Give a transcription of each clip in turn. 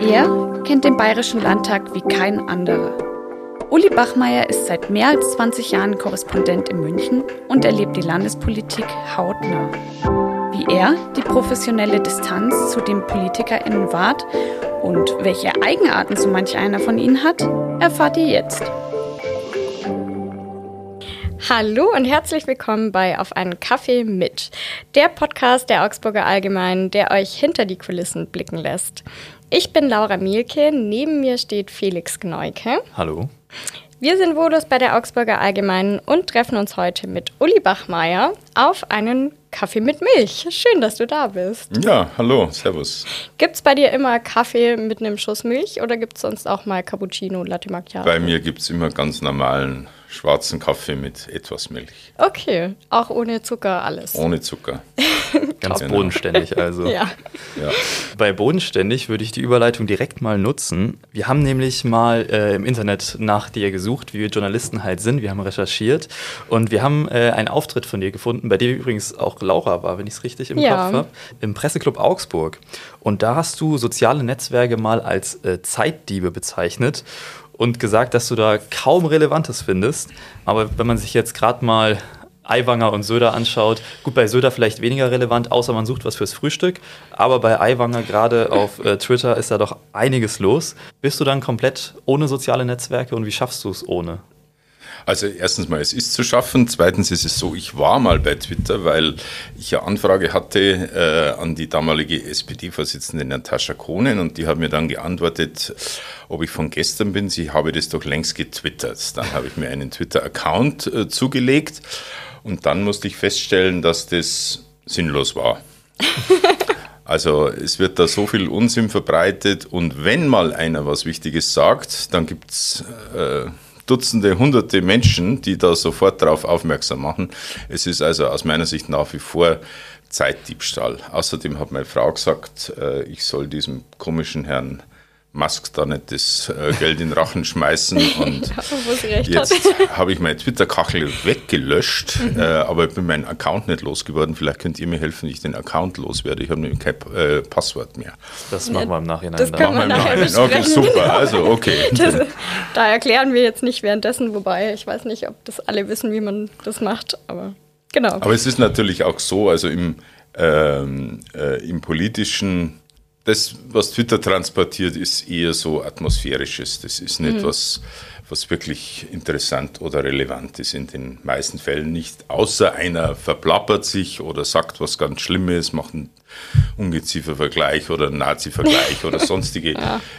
Er kennt den Bayerischen Landtag wie kein anderer. Uli Bachmeier ist seit mehr als 20 Jahren Korrespondent in München und erlebt die Landespolitik hautnah. Wie er die professionelle Distanz zu den PolitikerInnen wahrt und welche Eigenarten so manch einer von ihnen hat, erfahrt ihr jetzt. Hallo und herzlich willkommen bei Auf einen Kaffee mit, der Podcast der Augsburger Allgemeinen, der euch hinter die Kulissen blicken lässt. Ich bin Laura Mielke, neben mir steht Felix Gneuke. Hallo. Wir sind Volus bei der Augsburger Allgemeinen und treffen uns heute mit Uli Bachmeier auf einen Kaffee mit Milch. Schön, dass du da bist. Ja, hallo, servus. Gibt es bei dir immer Kaffee mit einem Schuss Milch oder gibt es sonst auch mal Cappuccino, Latte Macchiato? Bei mir gibt es immer ganz normalen schwarzen Kaffee mit etwas Milch. Okay, auch ohne Zucker alles. Ohne Zucker. Ganz genau. bodenständig also. ja. Ja. Bei bodenständig würde ich die Überleitung direkt mal nutzen. Wir haben nämlich mal äh, im Internet nach dir gesucht, wie wir Journalisten halt sind. Wir haben recherchiert und wir haben äh, einen Auftritt von dir gefunden, bei dem übrigens auch Laura war, wenn ich es richtig im Ja. Kopf habe, im Presseclub Augsburg. Und da hast du soziale Netzwerke mal als äh, Zeitdiebe bezeichnet und gesagt, dass du da kaum Relevantes findest. Aber wenn man sich jetzt gerade mal Aiwanger und Söder anschaut, gut, bei Söder vielleicht weniger relevant, außer man sucht was fürs Frühstück. Aber bei Aiwanger gerade auf äh, Twitter ist da doch einiges los. Bist du dann komplett ohne soziale Netzwerke und wie schaffst du es ohne? Also erstens mal, es ist zu schaffen. Zweitens ist es so, ich war mal bei Twitter, weil ich ja Anfrage hatte äh, an die damalige SPD-Vorsitzende Natascha Kohnen und die hat mir dann geantwortet, ob ich von gestern bin. Sie habe das doch längst getwittert. Dann habe ich mir einen Twitter-Account äh, zugelegt und dann musste ich feststellen, dass das sinnlos war. Also es wird da so viel Unsinn verbreitet und wenn mal einer was Wichtiges sagt, dann gibt es äh, Dutzende, hunderte Menschen, die da sofort darauf aufmerksam machen. Es ist also aus meiner Sicht nach wie vor Zeitdiebstahl. Außerdem hat meine Frau gesagt, äh, ich soll diesem komischen Herrn Musk da nicht das äh, Geld in den Rachen schmeißen und Ja, wo sie recht Jetzt hat. habe ich meine Twitter-Kachel weggelöscht, äh, aber ich bin meinen Account nicht losgeworden. Vielleicht könnt ihr mir helfen, wie ich den Account loswerde. Ich habe nämlich kein äh, Passwort mehr. Das machen wir im Nachhinein. das können wir nachher im Nachhinein. Okay, super. Also, okay. Das, da erklären wir jetzt nicht währenddessen, wobei ich weiß nicht, ob das alle wissen, wie man das macht, aber genau. Aber es ist natürlich auch so, also im, ähm, äh, im politischen, das, was Twitter transportiert, ist eher so atmosphärisches. Das ist nicht was, was wirklich interessant oder relevant ist in den meisten Fällen nicht. Außer einer verplappert sich oder sagt was ganz Schlimmes, macht einen Ungeziefer-Vergleich oder einen Nazi-Vergleich oder sonstige,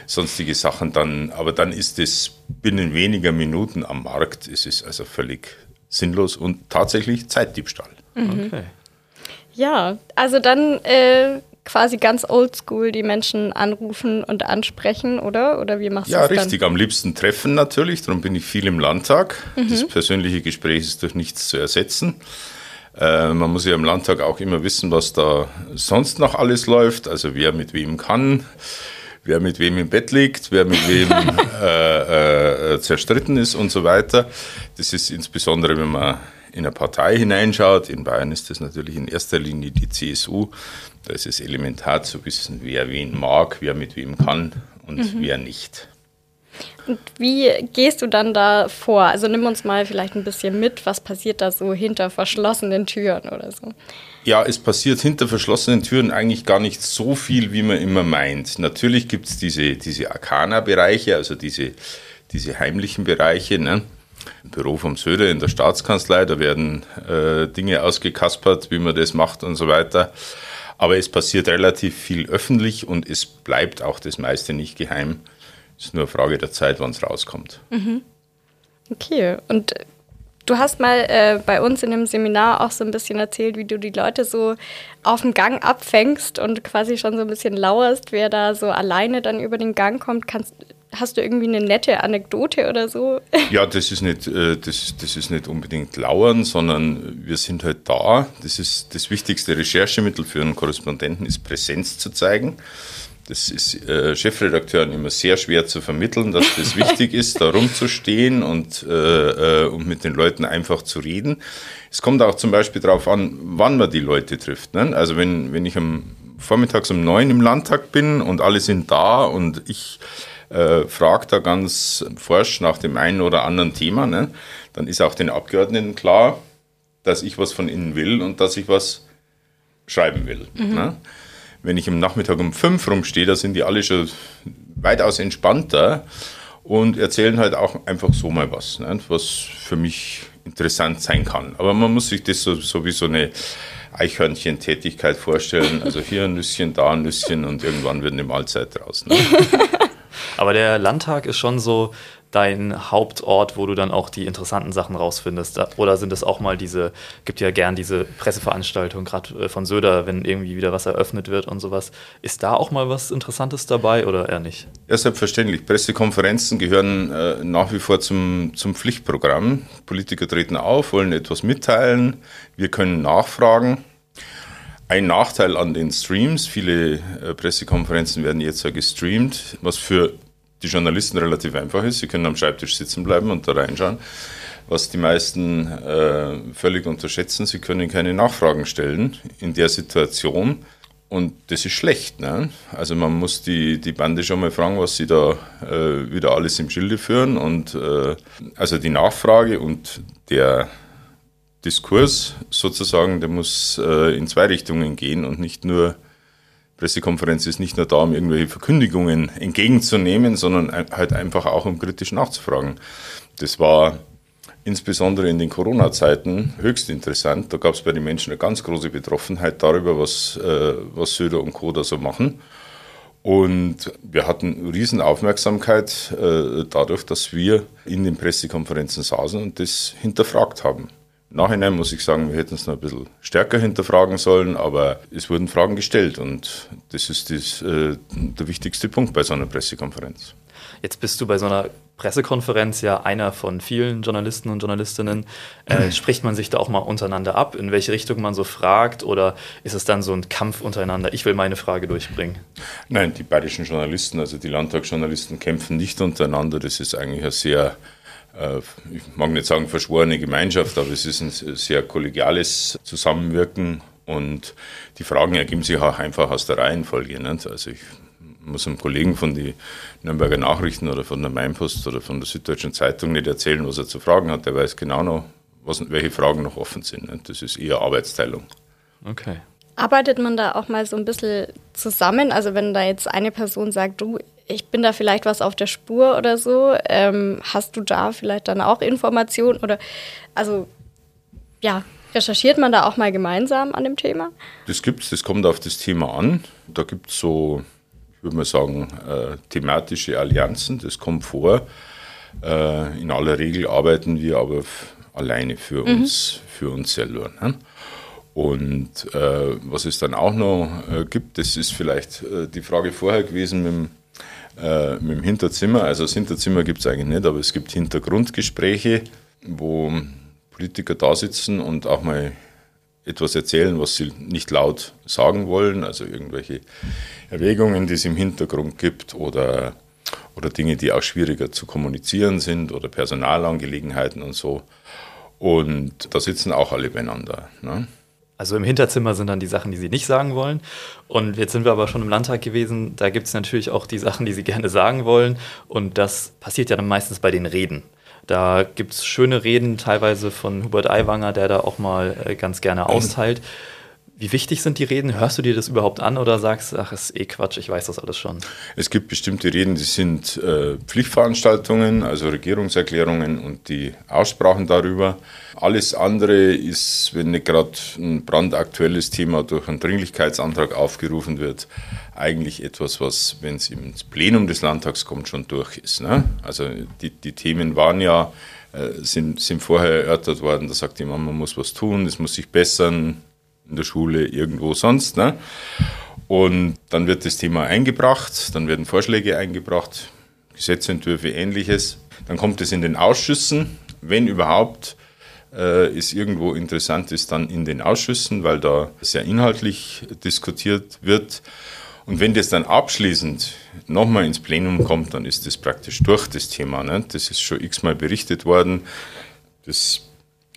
sonstige Sachen. Dann, aber dann ist es binnen weniger Minuten am Markt. Es ist also völlig sinnlos und tatsächlich Zeitdiebstahl. Okay. Ja, also dann äh, quasi ganz oldschool die Menschen anrufen und ansprechen, oder? Oder wie machst du Ja, das richtig. Am liebsten treffen natürlich. Darum bin ich viel im Landtag. Mhm. Das persönliche Gespräch ist durch nichts zu ersetzen. Äh, man muss ja im Landtag auch immer wissen, was da sonst noch alles läuft. Also wer mit wem kann, wer mit wem im Bett liegt, wer mit wem äh, äh, zerstritten ist und so weiter. Das ist insbesondere, wenn man in eine Partei hineinschaut. In Bayern ist das natürlich in erster Linie die CSU. Da ist es elementar zu wissen, wer wen mag, wer mit wem kann und Mhm. wer nicht. Und wie gehst du dann da vor? Also nimm uns mal vielleicht ein bisschen mit, was passiert da so hinter verschlossenen Türen oder so. Ja, es passiert hinter verschlossenen Türen eigentlich gar nicht so viel, wie man immer meint. Natürlich gibt es diese, diese Arcana-Bereiche, also diese, diese heimlichen Bereiche. Ne? Im Büro vom Söder in der Staatskanzlei, da werden äh, Dinge ausgekaspert, wie man das macht und so weiter. Aber es passiert relativ viel öffentlich und es bleibt auch das meiste nicht geheim. Es ist nur eine Frage der Zeit, wann es rauskommt. Okay, und du hast mal äh, bei uns in dem Seminar auch so ein bisschen erzählt, wie du die Leute so auf dem Gang abfängst und quasi schon so ein bisschen lauerst, wer da so alleine dann über den Gang kommt. Kannst, hast du irgendwie eine nette Anekdote oder so? Ja, das ist nicht, äh, das, das ist nicht unbedingt lauern, sondern wir sind halt da. Das ist das wichtigste Recherchemittel für einen Korrespondenten, ist Präsenz zu zeigen. Das ist äh, Chefredakteuren immer sehr schwer zu vermitteln, dass das wichtig ist, da rumzustehen und, äh, äh, und mit den Leuten einfach zu reden. Es kommt auch zum Beispiel darauf an, wann man die Leute trifft. Ne? Also wenn, wenn ich am vormittags um neun im Landtag bin und alle sind da und ich äh, frage da ganz forsch nach dem einen oder anderen Thema, ne? dann ist auch den Abgeordneten klar, dass ich was von ihnen will und dass ich was schreiben will. Mhm. Ne? Wenn ich am Nachmittag um fünf rumstehe, da sind die alle schon weitaus entspannter und erzählen halt auch einfach so mal was, ne? was für mich interessant sein kann. Aber man muss sich das so, so wie so eine Eichhörnchen-Tätigkeit vorstellen. Also hier ein Nüsschen, da ein Nüsschen und irgendwann wird eine Mahlzeit draus. Ne? Aber der Landtag ist schon so dein Hauptort, wo du dann auch die interessanten Sachen rausfindest? Oder sind es auch mal diese, gibt ja gern diese Presseveranstaltung, gerade äh, von Söder, wenn irgendwie wieder was eröffnet wird und sowas. Ist da auch mal was Interessantes dabei oder eher nicht? Ja, selbstverständlich. Pressekonferenzen gehören äh, nach wie vor zum, zum Pflichtprogramm. Politiker treten auf, wollen etwas mitteilen, wir können nachfragen. Ein Nachteil an den Streams, viele äh, Pressekonferenzen werden jetzt ja gestreamt, was für die Journalisten relativ einfach ist. Sie können am Schreibtisch sitzen bleiben und da reinschauen. Was die meisten äh, völlig unterschätzen, sie können keine Nachfragen stellen in der Situation. Und das ist schlecht. Ne? Also man muss die, die Bande schon mal fragen, was sie da äh, wieder alles im Schilde führen. Und äh, also die Nachfrage und der Diskurs sozusagen, der muss äh, in zwei Richtungen gehen und nicht nur, Pressekonferenz ist nicht nur da, um irgendwelche Verkündigungen entgegenzunehmen, sondern halt einfach auch um kritisch nachzufragen. Das war insbesondere in den Corona-Zeiten höchst interessant. Da gab es bei den Menschen eine ganz große Betroffenheit darüber, was, äh, was Söder und Co. da so machen. Und wir hatten riesen Aufmerksamkeit äh, dadurch, dass wir in den Pressekonferenzen saßen und das hinterfragt haben. Nachhinein muss ich sagen, wir hätten es noch ein bisschen stärker hinterfragen sollen, aber es wurden Fragen gestellt und das ist das, äh, der wichtigste Punkt bei so einer Pressekonferenz. Jetzt bist du bei so einer Pressekonferenz ja einer von vielen Journalisten und Journalistinnen. Äh, spricht man sich da auch mal untereinander ab, in welche Richtung man so fragt oder ist es dann so ein Kampf untereinander? Ich will meine Frage durchbringen. Nein, die bayerischen Journalisten, also die Landtagsjournalisten kämpfen nicht untereinander. Das ist eigentlich ein sehr ich mag nicht sagen verschworene Gemeinschaft, aber es ist ein sehr kollegiales Zusammenwirken und die Fragen ergeben sich auch einfach aus der Reihenfolge. Nicht? Also ich muss einem Kollegen von den Nürnberger Nachrichten oder von der Mainpost oder von der Süddeutschen Zeitung nicht erzählen, was er zu fragen hat. Der weiß genau noch, was, welche Fragen noch offen sind. Nicht? Das ist eher Arbeitsteilung. Okay. Arbeitet man da auch mal so ein bisschen zusammen? Also wenn da jetzt eine Person sagt, du, ich bin da vielleicht was auf der Spur oder so. Ähm, hast du da vielleicht dann auch Informationen oder also ja, recherchiert man da auch mal gemeinsam an dem Thema? Das gibt's, das kommt auf das Thema an. Da gibt es so, ich würde mal sagen, äh, thematische Allianzen, das kommt vor. Äh, in aller Regel arbeiten wir aber alleine für mhm. uns, für uns selber. Ne? Und äh, was es dann auch noch äh, gibt, das ist vielleicht äh, die Frage vorher gewesen mit dem äh, mit dem Hinterzimmer. Also das Hinterzimmer gibt es eigentlich nicht, aber es gibt Hintergrundgespräche, wo Politiker da sitzen und auch mal etwas erzählen, was sie nicht laut sagen wollen, also irgendwelche Erwägungen, die es im Hintergrund gibt oder, oder Dinge, die auch schwieriger zu kommunizieren sind oder Personalangelegenheiten und so. Und da sitzen auch alle beieinander. Ne? Also im Hinterzimmer sind dann die Sachen, die sie nicht sagen wollen. Und jetzt sind wir aber schon im Landtag gewesen. Da gibt es natürlich auch die Sachen, die sie gerne sagen wollen. Und das passiert ja dann meistens bei den Reden. Da gibt es schöne Reden, teilweise von Hubert Aiwanger, der da auch mal äh, ganz gerne austeilt. Wie wichtig sind die Reden? Hörst du dir das überhaupt an oder sagst, ach, ist eh Quatsch, ich weiß das alles schon? Es gibt bestimmte Reden, die sind äh, Pflichtveranstaltungen, also Regierungserklärungen und die Aussprachen darüber. Alles andere ist, wenn nicht gerade ein brandaktuelles Thema durch einen Dringlichkeitsantrag aufgerufen wird, eigentlich etwas, was, wenn es ins Plenum des Landtags kommt, schon durch ist. Ne? Also die, die Themen waren ja, äh, sind, sind vorher erörtert worden, da sagt jemand, man muss was tun, es muss sich bessern, in der Schule, irgendwo sonst. Ne? Und dann wird das Thema eingebracht, dann werden Vorschläge eingebracht, Gesetzentwürfe, ähnliches. Dann kommt es in den Ausschüssen, wenn überhaupt äh, es irgendwo interessant ist, dann in den Ausschüssen, weil da sehr inhaltlich diskutiert wird. Und wenn das dann abschließend nochmal ins Plenum kommt, dann ist das praktisch durch das Thema. Ne? Das ist schon x-mal berichtet worden. Das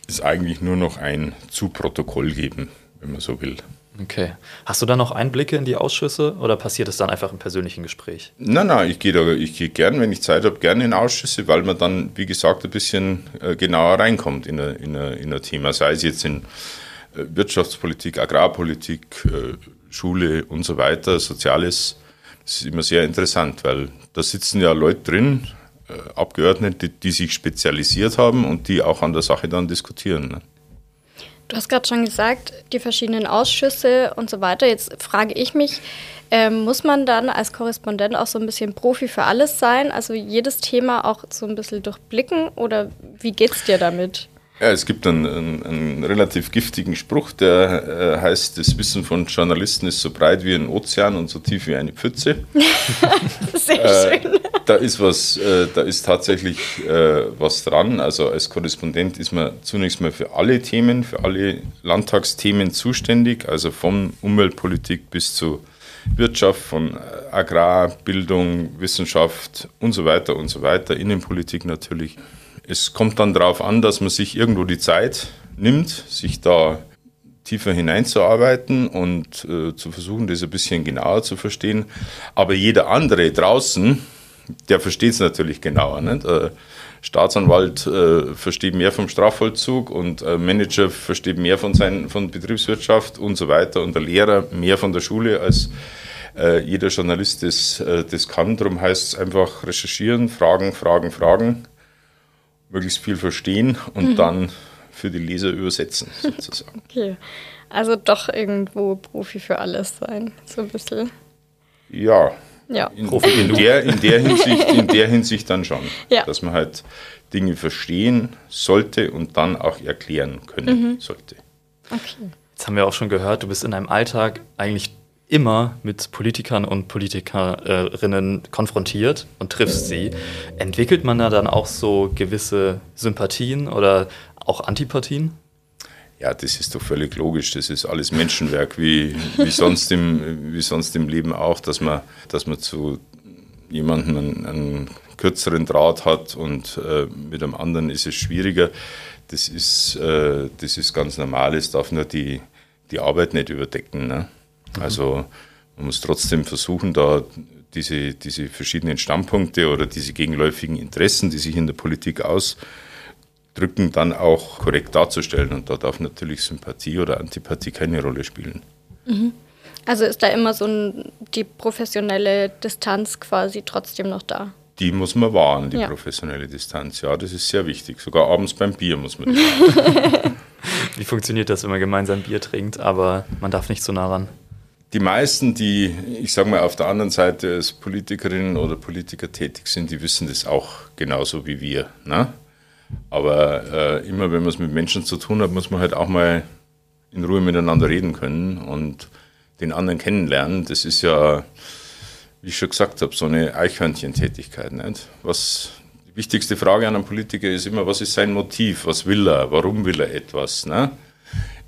ist eigentlich nur noch ein zu Protokoll geben wenn man so will. Okay. Hast du da noch Einblicke in die Ausschüsse oder passiert es dann einfach im persönlichen Gespräch? Nein, nein, ich gehe da, ich gehe gern, wenn ich Zeit habe, gerne in Ausschüsse, weil man dann, wie gesagt, ein bisschen äh, genauer reinkommt in ein, in, in Thema, sei es jetzt in äh, Wirtschaftspolitik, Agrarpolitik, äh, Schule und so weiter, Soziales. Das ist immer sehr interessant, weil da sitzen ja Leute drin, Abgeordnete, die, die sich spezialisiert haben und die auch an der Sache dann diskutieren. Ne? Du hast gerade schon gesagt, die verschiedenen Ausschüsse und so weiter. Jetzt frage ich mich, ähm, muss man dann als Korrespondent auch so ein bisschen Profi für alles sein? Also jedes Thema auch so ein bisschen durchblicken oder wie geht's dir damit? Ja, es gibt einen, einen, einen relativ giftigen Spruch, der äh, heißt, das Wissen von Journalisten ist so breit wie ein Ozean und so tief wie eine Pfütze. Sehr äh, schön. Da ist was, äh, da ist tatsächlich äh, was dran. Also als Korrespondent ist man zunächst mal für alle Themen, für alle Landtagsthemen zuständig, also von Umweltpolitik bis zu Wirtschaft, von Agrar, Bildung, Wissenschaft und so weiter und so weiter, Innenpolitik natürlich. Es kommt dann darauf an, dass man sich irgendwo die Zeit nimmt, sich da tiefer hineinzuarbeiten und äh, zu versuchen, das ein bisschen genauer zu verstehen. Aber jeder andere draußen, der versteht es natürlich genauer. Nicht? Äh, Staatsanwalt äh, versteht mehr vom Strafvollzug und äh, Manager versteht mehr von, sein, von Betriebswirtschaft und so weiter und der Lehrer mehr von der Schule als äh, jeder Journalist das, äh, das kann. Darum heißt es einfach recherchieren, fragen, fragen, fragen möglichst viel verstehen und mhm. dann für die Leser übersetzen, sozusagen. Okay. Also doch irgendwo Profi für alles sein, so ein bisschen. Ja. Ja. In, in, der, in, der, Hinsicht, in der Hinsicht dann schon. Ja. Dass man halt Dinge verstehen sollte und dann auch erklären können mhm. sollte. Okay. Jetzt haben wir auch schon gehört, du bist in deinem Alltag eigentlich immer mit Politikern und Politikerinnen konfrontiert und triffst sie. Entwickelt man da dann auch so gewisse Sympathien oder auch Antipathien? Ja, das ist doch völlig logisch. Das ist alles Menschenwerk, wie, wie, sonst, im, wie sonst im Leben auch, dass man, dass man zu jemandem einen, einen kürzeren Draht hat und äh, mit einem anderen ist es schwieriger. Das ist, äh, das ist ganz normal. Es darf nur die, die Arbeit nicht überdecken. Ne? Mhm. Also man muss trotzdem versuchen, da diese, diese verschiedenen Standpunkte oder diese gegenläufigen Interessen, die sich in der Politik ausdrücken, dann auch korrekt darzustellen. Und da darf natürlich Sympathie oder Antipathie keine Rolle spielen. Mhm. Also ist da immer so ein, die professionelle Distanz quasi trotzdem noch da? Die muss man wahren, die ja. professionelle Distanz. Ja, das ist sehr wichtig. Sogar abends beim Bier muss man das wahren. Wie funktioniert das, wenn man gemeinsam Bier trinkt, aber man darf nicht so nah ran? Die meisten, die, ich sage mal, auf der anderen Seite als Politikerinnen oder Politiker tätig sind, die wissen das auch genauso wie wir. Ne? Aber äh, immer wenn man es mit Menschen zu tun hat, muss man halt auch mal in Ruhe miteinander reden können und den anderen kennenlernen. Das ist ja, wie ich schon gesagt habe, so eine Eichhörnchen-Tätigkeit. Nicht? Was, die wichtigste Frage an einen Politiker ist immer, was ist sein Motiv? Was will er? Warum will er etwas? Ne?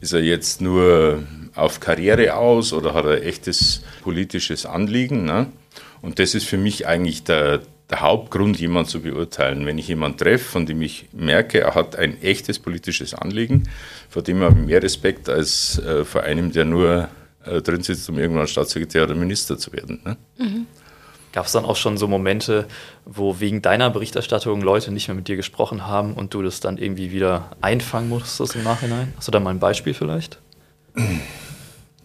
Ist er jetzt nur auf Karriere aus oder hat er echtes politisches Anliegen? Ne? Und das ist für mich eigentlich der, der Hauptgrund, jemanden zu beurteilen. Wenn ich jemanden treffe, von dem ich merke, er hat ein echtes politisches Anliegen, vor dem habe ich mehr Respekt als äh, vor einem, der nur äh, drin sitzt, um irgendwann Staatssekretär oder Minister zu werden. Ne? Mhm. Gab es dann auch schon so Momente, wo wegen deiner Berichterstattung Leute nicht mehr mit dir gesprochen haben und du das dann irgendwie wieder einfangen musstest im Nachhinein? Hast du da mal ein Beispiel vielleicht?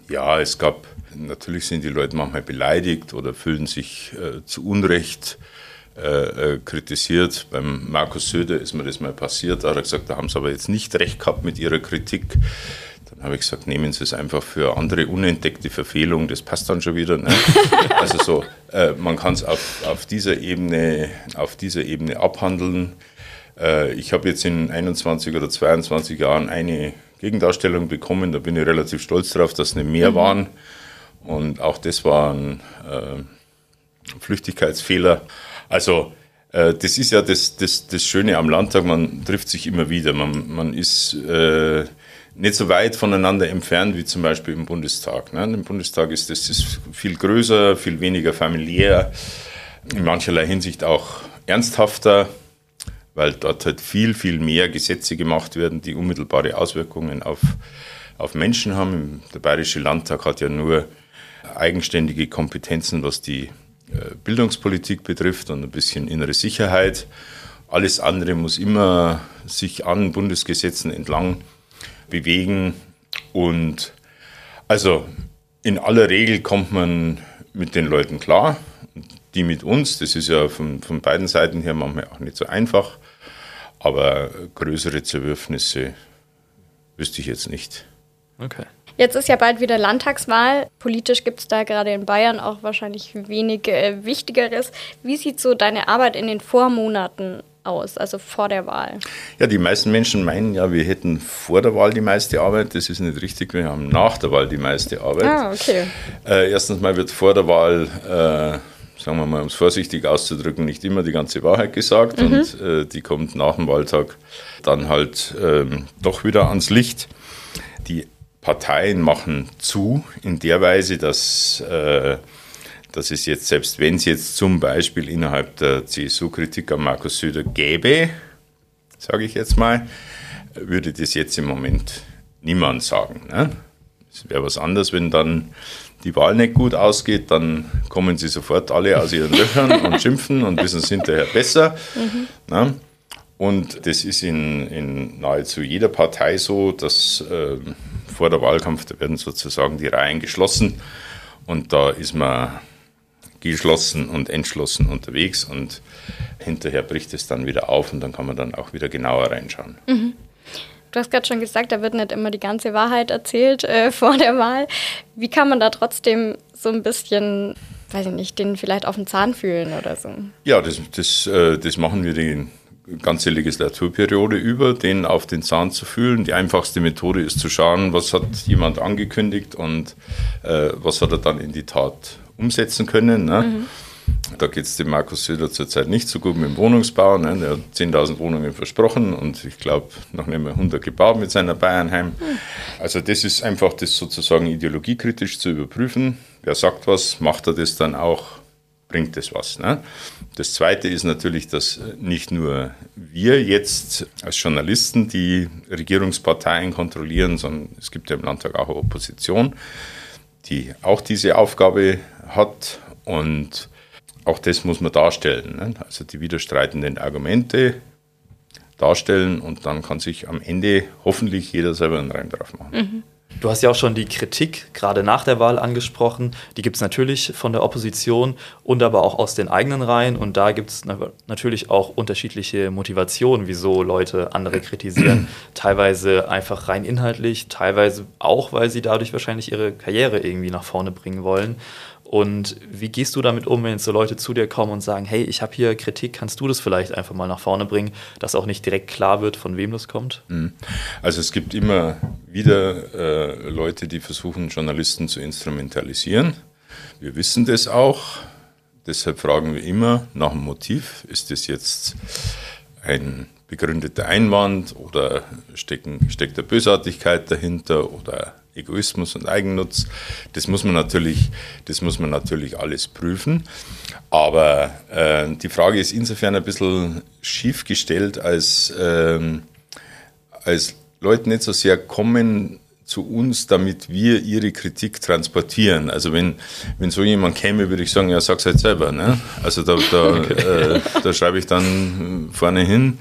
Ja, es gab, natürlich sind die Leute manchmal beleidigt oder fühlen sich äh, zu Unrecht äh, äh, kritisiert. Beim Markus Söder ist mir das mal passiert, da hat er gesagt, da haben sie aber jetzt nicht recht gehabt mit ihrer Kritik. Dann habe ich gesagt, nehmen Sie es einfach für andere unentdeckte Verfehlungen, das passt dann schon wieder. Ne? also so, äh, man kann es auf, auf, dieser Ebene, auf dieser Ebene abhandeln. Äh, ich habe jetzt in 21 oder 22 Jahren eine Gegendarstellung bekommen, da bin ich relativ stolz darauf, dass es nicht mehr mhm. waren. Und auch das war ein äh, Flüchtigkeitsfehler. Also äh, das ist ja das, das, das Schöne am Landtag, man trifft sich immer wieder. Man, man ist äh, nicht so weit voneinander entfernt wie zum Beispiel im Bundestag. Ne? Im Bundestag ist das ist viel größer, viel weniger familiär, in mancherlei Hinsicht auch ernsthafter, weil dort halt viel, viel mehr Gesetze gemacht werden, die unmittelbare Auswirkungen auf, auf Menschen haben. Der Bayerische Landtag hat ja nur eigenständige Kompetenzen, was die äh, Bildungspolitik betrifft und ein bisschen innere Sicherheit. Alles andere muss immer sich an Bundesgesetzen entlang bewegen. Und also in aller Regel kommt man mit den Leuten klar. Die mit uns, das ist ja von, von beiden Seiten her manchmal auch nicht so einfach. Aber größere Zerwürfnisse wüsste ich jetzt nicht. Okay. Jetzt ist ja bald wieder Landtagswahl. Politisch gibt es da gerade in Bayern auch wahrscheinlich wenig äh, Wichtigeres. Wie sieht so deine Arbeit in den Vormonaten aus, also vor der Wahl? Ja, die meisten Menschen meinen ja, wir hätten vor der Wahl die meiste Arbeit. Das ist nicht richtig, wir haben nach der Wahl die meiste Arbeit. Ah, okay. Äh, erstens mal wird vor der Wahl, äh, sagen wir mal, um es vorsichtig auszudrücken, nicht immer die ganze Wahrheit gesagt mhm. und äh, die kommt nach dem Wahltag dann halt ähm, doch wieder ans Licht. Die Parteien machen zu in der Weise, dass, äh, dass es jetzt, selbst wenn es jetzt zum Beispiel innerhalb der CSU Kritik an Markus Söder gäbe, sage ich jetzt mal, würde das jetzt im Moment niemand sagen. Ne? Es wäre was anderes, wenn dann die Wahl nicht gut ausgeht, dann kommen sie sofort alle aus ihren Löchern und schimpfen und wissen es hinterher besser. Mhm. Und das ist in, in nahezu jeder Partei so, dass äh, vor der Wahlkampf, da werden sozusagen die Reihen geschlossen und da ist man geschlossen und entschlossen unterwegs und hinterher bricht es dann wieder auf und dann kann man dann auch wieder genauer reinschauen. Mhm. Du hast gerade schon gesagt, da wird nicht immer die ganze Wahrheit erzählt äh, vor der Wahl. Wie kann man da trotzdem so ein bisschen, weiß ich nicht, den vielleicht auf den Zahn fühlen oder so? Ja, das, das, äh, das machen wir den ganze Legislaturperiode über, den auf den Zahn zu fühlen. Die einfachste Methode ist zu schauen, was hat jemand angekündigt und äh, was hat er dann in die Tat umsetzen können. Ne? Mhm. Da geht es dem Markus Söder zurzeit nicht so gut mit dem Wohnungsbau. Ne? Der hat 10.000 Wohnungen versprochen und ich glaube noch nicht mehr 100 gebaut mit seiner Bayernheim. Mhm. Also das ist einfach das sozusagen ideologiekritisch zu überprüfen. Wer sagt was, macht er das dann auch bringt es was. Ne? Das Zweite ist natürlich, dass nicht nur wir jetzt als Journalisten die Regierungsparteien kontrollieren, sondern es gibt ja im Landtag auch eine Opposition, die auch diese Aufgabe hat und auch das muss man darstellen. Ne? Also die widerstreitenden Argumente darstellen und dann kann sich am Ende hoffentlich jeder selber einen Reim drauf machen. Mhm. Du hast ja auch schon die Kritik gerade nach der Wahl angesprochen. Die gibt es natürlich von der Opposition und aber auch aus den eigenen Reihen. Und da gibt es natürlich auch unterschiedliche Motivationen, wieso Leute andere kritisieren. teilweise einfach rein inhaltlich, teilweise auch, weil sie dadurch wahrscheinlich ihre Karriere irgendwie nach vorne bringen wollen. Und wie gehst du damit um, wenn so Leute zu dir kommen und sagen, hey, ich habe hier Kritik, kannst du das vielleicht einfach mal nach vorne bringen, dass auch nicht direkt klar wird, von wem das kommt? Mhm. Also es gibt immer wieder äh, Leute, die versuchen, Journalisten zu instrumentalisieren. Wir wissen das auch. Deshalb fragen wir immer nach dem Motiv. Ist das jetzt ein begründeter Einwand oder stecken, steckt da Bösartigkeit dahinter oder Egoismus und Eigennutz. Das muss man natürlich, das muss man natürlich alles prüfen. Aber äh, die Frage ist insofern ein bisschen schief gestellt, als, äh, als Leute nicht so sehr kommen zu uns, damit wir ihre Kritik transportieren. Also wenn, wenn so jemand käme, würde ich sagen, ja, sag's halt selber. Ne? Also da, da, okay. äh, da schreibe ich dann vorne hin,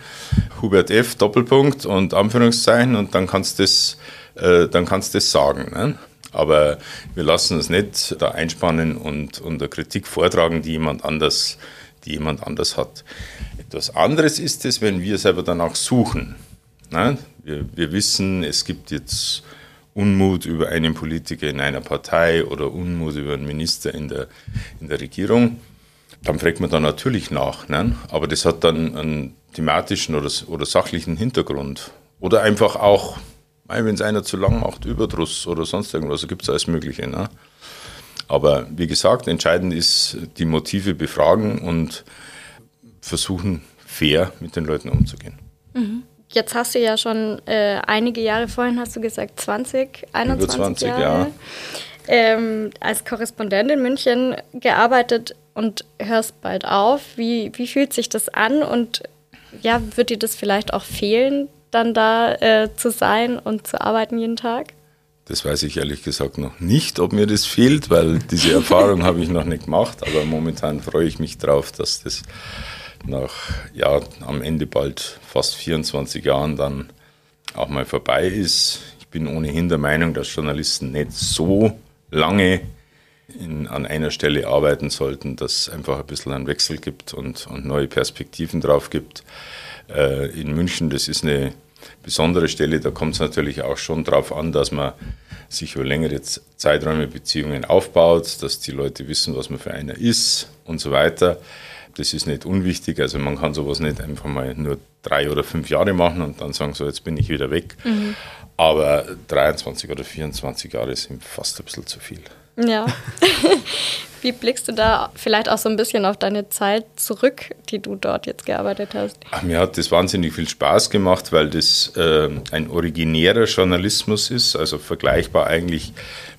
Hubert F. Doppelpunkt und Anführungszeichen und dann kannst du das äh, dann kannst du das sagen. Ne? Aber wir lassen uns nicht da einspannen und, eine Kritik vortragen, die jemand anders, die jemand anders hat. Etwas anderes ist es, wenn wir selber danach suchen. Ne? Wir, wir wissen, es gibt jetzt Unmut über einen Politiker in einer Partei oder Unmut über einen Minister in der, in der Regierung, dann fragt man da natürlich nach. Ne? Aber das hat dann einen thematischen oder, oder sachlichen Hintergrund. Oder einfach auch wenn es einer zu lang macht, Überdruss oder sonst irgendwas, da gibt es alles Mögliche. Ne? Aber wie gesagt, entscheidend ist die Motive befragen und versuchen, fair mit den Leuten umzugehen. Mhm. Jetzt hast du ja schon äh, einige Jahre, vorhin hast du gesagt 20, 21 Über 20 Jahre, ja. ähm, als Korrespondent in München gearbeitet und hörst bald auf. Wie, wie fühlt sich das an und ja, wird dir das vielleicht auch fehlen, dann da äh, zu sein und zu arbeiten jeden Tag? Das weiß ich ehrlich gesagt noch nicht, ob mir das fehlt, weil diese Erfahrung habe ich noch nicht gemacht. Aber momentan freue ich mich drauf, dass das nach ja, am Ende bald fast 24 Jahren dann auch mal vorbei ist. Ich bin ohnehin der Meinung, dass Journalisten nicht so lange in, an einer Stelle arbeiten sollten, dass es einfach ein bisschen einen Wechsel gibt und, und neue Perspektiven drauf gibt. Äh, in München, das ist eine besondere Stelle. Da kommt es natürlich auch schon darauf an, dass man sich über längere Zeiträume Beziehungen aufbaut, dass die Leute wissen, was man für einer ist und so weiter. Das ist nicht unwichtig. Also man kann sowas nicht einfach mal nur drei oder fünf Jahre machen und dann sagen, so jetzt bin ich wieder weg. Mhm. Aber 23 oder 24 Jahre sind fast ein bisschen zu viel. Ja. Wie blickst du da vielleicht auch so ein bisschen auf deine Zeit zurück, die du dort jetzt gearbeitet hast? Ach, mir hat das wahnsinnig viel Spaß gemacht, weil das äh, ein originärer Journalismus ist, also vergleichbar eigentlich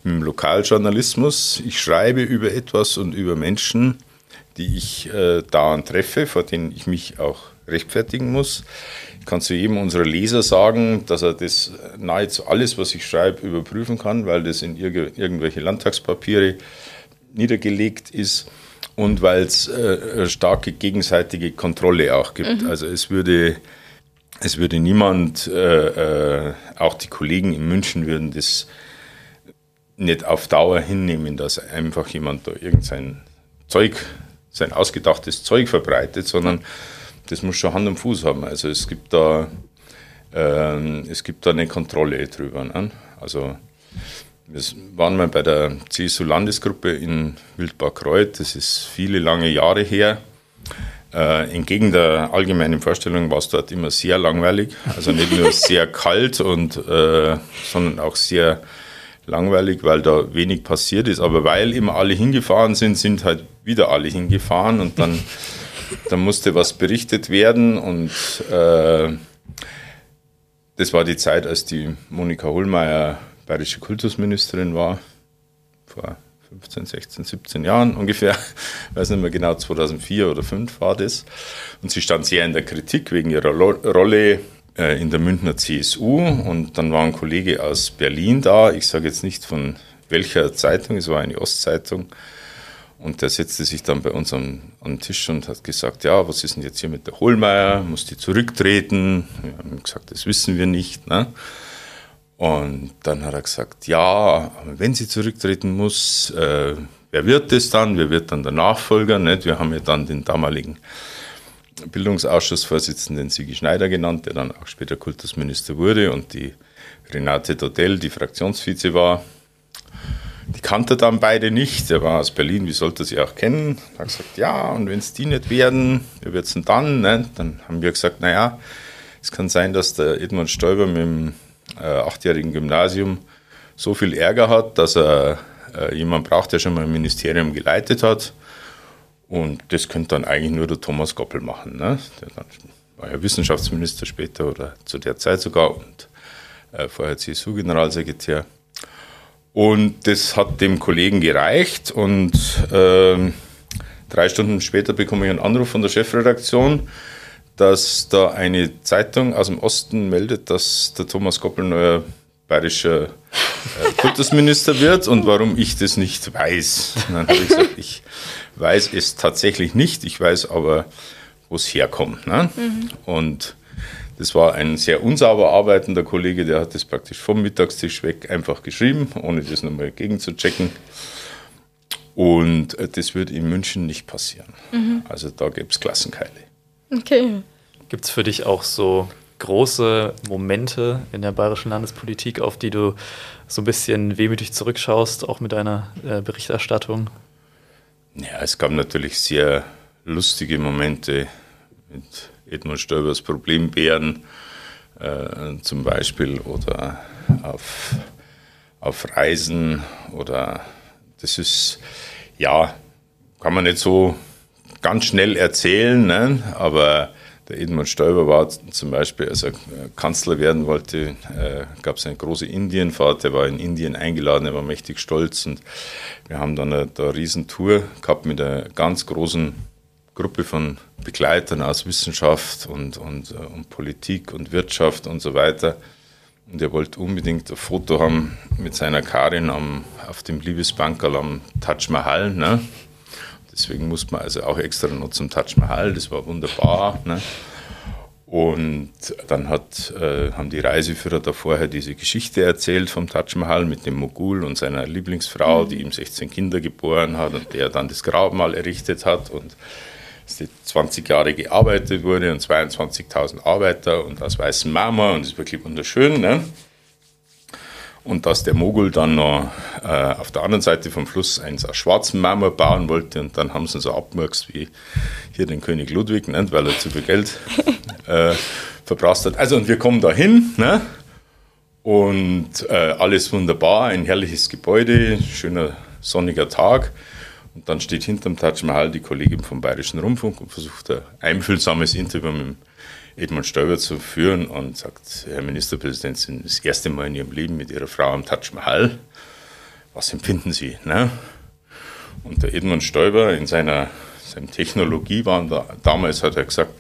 mit dem Lokaljournalismus. Ich schreibe über etwas und über Menschen, die ich äh, dauernd treffe, vor denen ich mich auch rechtfertigen muss. Ich kann zu jedem unserer Leser sagen, dass er das nahezu alles, was ich schreibe, überprüfen kann, weil das in irgendwelche Landtagspapiere niedergelegt ist und weil es äh, starke gegenseitige Kontrolle auch gibt. Mhm. Also es würde, es würde niemand, äh, äh, auch die Kollegen in München würden das nicht auf Dauer hinnehmen, dass einfach jemand da irgendein Zeug, sein ausgedachtes Zeug verbreitet, sondern das muss schon Hand und Fuß haben. Also es gibt da, äh, es gibt da eine Kontrolle drüber. Ne? Also wir waren mal bei der CSU-Landesgruppe in Wildbad-Kreuth, das ist viele lange Jahre her. Äh, entgegen der allgemeinen Vorstellung war es dort immer sehr langweilig. Also nicht nur sehr kalt, und, äh, sondern auch sehr langweilig, weil da wenig passiert ist. Aber weil immer alle hingefahren sind, sind halt wieder alle hingefahren und dann, dann musste was berichtet werden. Und äh, das war die Zeit, als die Monika Hohlmeier bayerische Kultusministerin war, vor 15, 16, 17 Jahren ungefähr, ich weiß nicht mehr genau, 2004 oder 2005 war das. Und sie stand sehr in der Kritik wegen ihrer Rolle äh, in der Münchner CSU. Und dann war ein Kollege aus Berlin da, ich sage jetzt nicht von welcher Zeitung, es war eine Ostzeitung. Und der setzte sich dann bei uns an den Tisch und hat gesagt, ja, was ist denn jetzt hier mit der Hohlmeier? Muss die zurücktreten? Wir haben gesagt, das wissen wir nicht. Ne? Und dann hat er gesagt, ja, wenn sie zurücktreten muss, äh, wer wird das dann? Wer wird dann der Nachfolger? Nicht? Wir haben ja dann den damaligen Bildungsausschussvorsitzenden Sigi Schneider genannt, der dann auch später Kultusminister wurde und die Renate Dodell, die Fraktionsvize war. Die kannte dann beide nicht. Der war aus Berlin, wie sollte sie auch kennen? Er hat gesagt, ja, und wenn es die nicht werden, wer wird es denn dann? Ne? Dann haben wir gesagt, naja, es kann sein, dass der Edmund Stoiber mit dem äh, achtjährigen Gymnasium so viel Ärger hat, dass er äh, jemanden braucht, der schon mal ein Ministerium geleitet hat. Und das könnte dann eigentlich nur der Thomas Goppel machen. Ne? Der dann war ja Wissenschaftsminister später oder zu der Zeit sogar und äh, vorher CSU-Generalsekretär. Und das hat dem Kollegen gereicht und äh, drei Stunden später bekomme ich einen Anruf von der Chefredaktion, dass da eine Zeitung aus dem Osten meldet, dass der Thomas Goppel neuer bayerischer äh, Kultusminister wird und warum ich das nicht weiß. Und dann habe ich gesagt, ich weiß es tatsächlich nicht, ich weiß aber, wo es herkommt. Ne? Mhm. Und das war ein sehr unsauber arbeitender Kollege, der hat das praktisch vom Mittagstisch weg einfach geschrieben, ohne das nochmal gegenzuchecken. Und äh, das wird in München nicht passieren. Mhm. Also da gäbe es Klassenkeile. Okay. Gibt es für dich auch so große Momente in der bayerischen Landespolitik, auf die du so ein bisschen wehmütig zurückschaust, auch mit deiner äh, Berichterstattung? Ja, es gab natürlich sehr lustige Momente mit Edmund Stoibers Problembären äh, zum Beispiel oder auf, auf Reisen oder das ist, ja, kann man nicht so ganz schnell erzählen, ne? aber der Edmund Stoiber war zum Beispiel, als er Kanzler werden wollte, äh, gab es eine große Indienfahrt, er war in Indien eingeladen, er war mächtig stolz und wir haben dann eine, eine Riesentour gehabt mit einer ganz großen Gruppe von Begleitern aus Wissenschaft und, und, äh, und Politik und Wirtschaft und so weiter. Und er wollte unbedingt ein Foto haben mit seiner Karin am, auf dem Liebesbankerl am Taj Mahal. Ne? Deswegen musste man also auch extra noch zum Taj Mahal. Das war wunderbar. Ne? Und dann hat, äh, haben die Reiseführer da vorher diese Geschichte erzählt vom Taj Mahal mit dem Mogul und seiner Lieblingsfrau, die ihm 16 Kinder geboren hat und der dann das Grabmal errichtet hat und dass die 20 Jahre gearbeitet wurde und 22.000 Arbeiter und aus weißem Marmor und das ist wirklich wunderschön. Ne? Und dass der Mogul dann noch äh, auf der anderen Seite vom Fluss eins aus schwarzem Marmor bauen wollte und dann haben sie ihn so abgemurkst wie hier den König Ludwig, ne? weil er zu viel Geld äh, verbraucht hat. Also und wir kommen da hin ne? und äh, alles wunderbar, ein herrliches Gebäude, schöner sonniger Tag. Und dann steht hinterm Taj Mahal die Kollegin vom Bayerischen Rundfunk und versucht ein einfühlsames Interview mit Edmund Stoiber zu führen und sagt, Herr Ministerpräsident, Sie sind das erste Mal in Ihrem Leben mit Ihrer Frau am Taj Mahal. Was empfinden Sie? Ne? Und der Edmund Stoiber in seiner, seinem Technologiewahn da, damals hat er gesagt,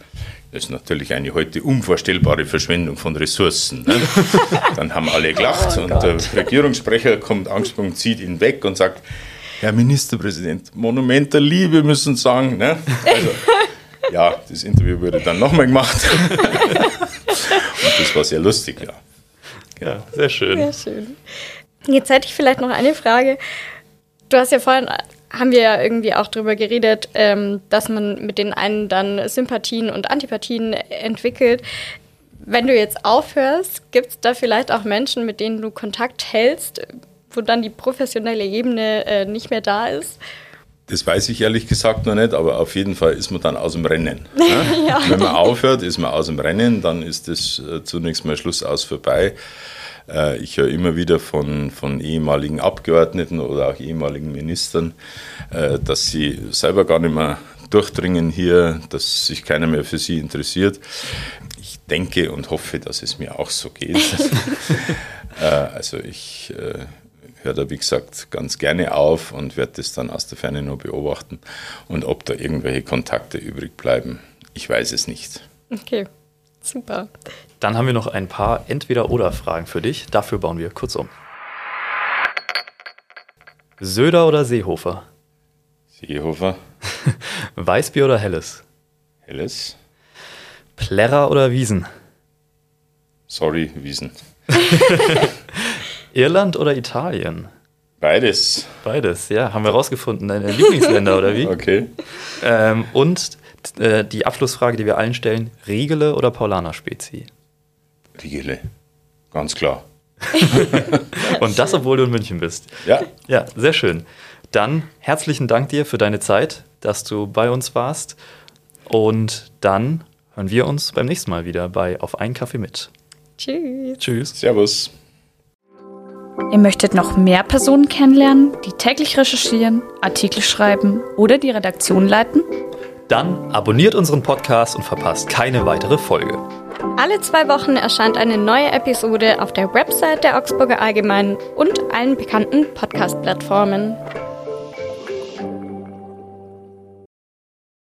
das ist natürlich eine heute unvorstellbare Verschwendung von Ressourcen. Ne? Dann haben alle gelacht oh und der Regierungssprecher kommt angesprungen, zieht ihn weg und sagt, Herr Ministerpräsident, Monument der Liebe müssen sagen. Ne? Also, ja, das Interview wurde dann nochmal gemacht. Und das war sehr lustig, ja. Ja, sehr schön. Sehr schön. Jetzt hätte ich vielleicht noch eine Frage. Du hast ja vorhin, haben wir ja irgendwie auch darüber geredet, ähm, dass man mit den einen dann Sympathien und Antipathien entwickelt. Wenn du jetzt aufhörst, gibt es da vielleicht auch Menschen, mit denen du Kontakt hältst, wo dann die professionelle Ebene äh, nicht mehr da ist? Das weiß ich ehrlich gesagt noch nicht, aber auf jeden Fall ist man dann aus dem Rennen. Ne? ja. Wenn man aufhört, ist man aus dem Rennen, dann ist das äh, zunächst mal Schluss aus vorbei. Äh, ich höre immer wieder von, von ehemaligen Abgeordneten oder auch ehemaligen Ministern, äh, dass sie selber gar nicht mehr durchdringen hier, dass sich keiner mehr für sie interessiert. Ich denke und hoffe, dass es mir auch so geht. also ich höre da, wie gesagt, ganz gerne auf und werde das dann aus der Ferne nur beobachten. Und ob da irgendwelche Kontakte übrig bleiben, ich weiß es nicht. Okay, super. Dann haben wir noch ein paar Entweder-Oder-Fragen für dich. Dafür bauen wir kurz um. Söder oder Seehofer? Seehofer. Weißbier oder Helles? Helles. Plärrer oder Wiesen? Sorry, Wiesen. Irland oder Italien? Beides. Beides, ja. Haben wir rausgefunden. Deine Lieblingsländer oder wie? Okay. Ähm, und äh, die Abschlussfrage, die wir allen stellen: Riegele oder Paulaner Spezi? Riegele. Ganz klar. und das, obwohl du in München bist. Ja. Ja, sehr schön. Dann herzlichen Dank dir für deine Zeit, dass du bei uns warst. Und dann hören wir uns beim nächsten Mal wieder bei Auf einen Kaffee mit. Tschüss. Tschüss. Servus. Ihr möchtet noch mehr Personen kennenlernen, die täglich recherchieren, Artikel schreiben oder die Redaktion leiten? Dann abonniert unseren Podcast und verpasst keine weitere Folge. Alle zwei Wochen erscheint eine neue Episode auf der Website der Augsburger Allgemeinen und allen bekannten Podcast-Plattformen.